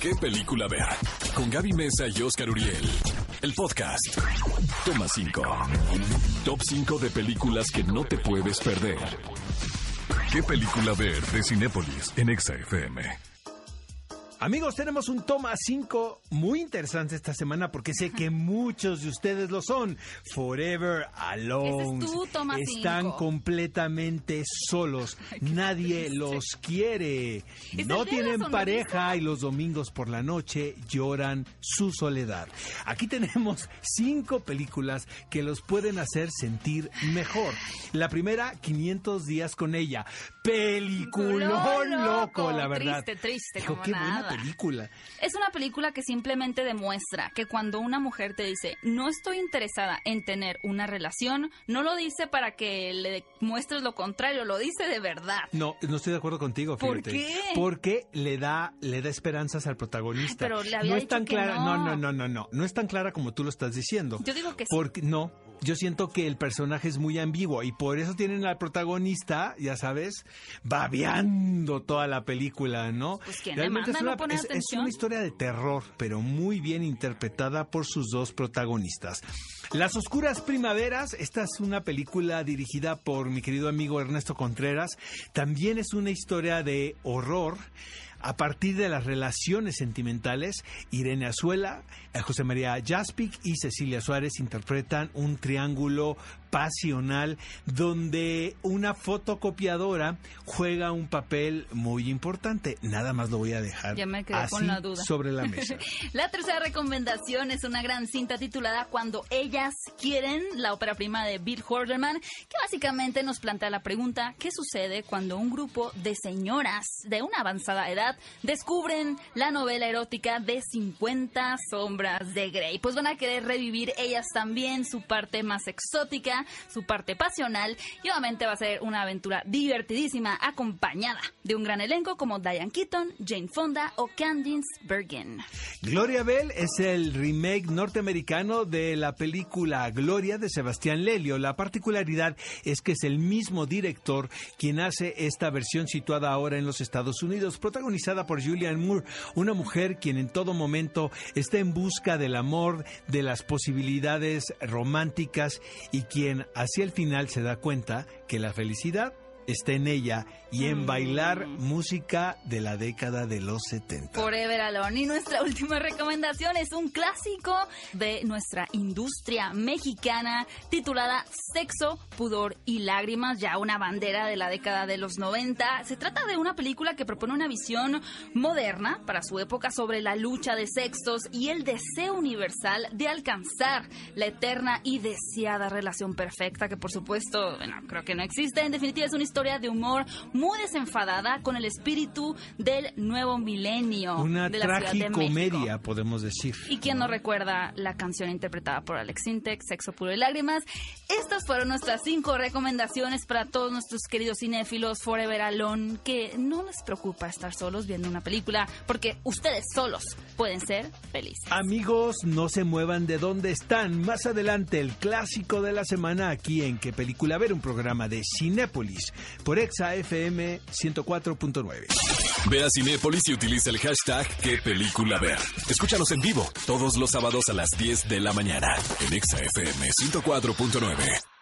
¿Qué película ver? Con Gaby Mesa y Oscar Uriel. El podcast. Toma 5. Top 5 de películas que no te puedes perder. ¿Qué película ver de Cinépolis en Exa FM? Amigos, tenemos un toma 5 muy interesante esta semana porque sé que muchos de ustedes lo son. Forever Alone. Es toma Están cinco. completamente solos. Nadie los quiere. No tienen pareja y los domingos por la noche lloran su soledad. Aquí tenemos cinco películas que los pueden hacer sentir mejor. La primera, 500 días con ella. Peliculón loco, la verdad. Triste, triste, Dijo, como qué buena película. Es una película que simplemente demuestra que cuando una mujer te dice no estoy interesada en tener una relación, no lo dice para que le muestres lo contrario, lo dice de verdad. No, no estoy de acuerdo contigo, ¿Por fíjate. qué? Porque le da, le da esperanzas al protagonista. Ay, pero le había no es tan que clara, no. no, no, no, no, no es tan clara como tú lo estás diciendo. Yo digo que sí. Porque no, yo siento que el personaje es muy ambiguo y por eso tienen al protagonista, ya sabes, babeando toda la película, ¿no? Pues, ¿quién le Realmente es manda? ¿No es- una historia de terror, pero muy bien interpretada por sus dos protagonistas. Las Oscuras Primaveras, esta es una película dirigida por mi querido amigo Ernesto Contreras. También es una historia de horror. A partir de las relaciones sentimentales, Irene Azuela, eh, José María Jaspic y Cecilia Suárez interpretan un triángulo pasional donde una fotocopiadora juega un papel muy importante. Nada más lo voy a dejar Ya me quedé así con la duda. sobre la mesa. La tercera recomendación es una gran cinta titulada Cuando ellas quieren, la ópera prima de Bill Horderman, que básicamente nos plantea la pregunta, ¿qué sucede cuando un grupo de señoras de una avanzada edad descubren la novela erótica de 50 sombras de Grey? Pues van a querer revivir ellas también su parte más exótica, su parte pasional, y obviamente va a ser una aventura divertidísima acompañada de un gran elenco como Diane Keaton, Jane Fonda o Candice Bergen. Gloria Bell es el remake norteamericano de la película Gloria de Sebastián Lelio. La particularidad es que es el mismo director quien hace esta versión situada ahora en los Estados Unidos, protagonizada por Julianne Moore, una mujer quien en todo momento está en busca del amor, de las posibilidades románticas y quien hacia el final se da cuenta que la felicidad está en ella y en bailar música de la década de los 70. Forever Alone. Y nuestra última recomendación es un clásico de nuestra industria mexicana titulada Sexo, Pudor y Lágrimas, ya una bandera de la década de los 90. Se trata de una película que propone una visión moderna para su época sobre la lucha de sexos y el deseo universal de alcanzar la eterna y deseada relación perfecta, que por supuesto, bueno, creo que no existe. En definitiva, es una historia de humor muy desenfadada con el espíritu del nuevo milenio Una de la Ciudad de México. podemos decir. ¿Y quién no recuerda la canción interpretada por Alex Sintek, Sexo Puro y Lágrimas? Estas fueron nuestras cinco recomendaciones para todos nuestros queridos cinéfilos Forever Alone, que no les preocupa estar solos viendo una película, porque ustedes solos pueden ser felices. Amigos, no se muevan de donde están. Más adelante, el clásico de la semana aquí en ¿Qué película ver? Un programa de Cinépolis por Exa FM 104.9. Ve a Cinépolis y utiliza el hashtag ¿Qué película? Escúchanos en vivo todos los sábados a las 10 de la mañana en Exa FM 104.9.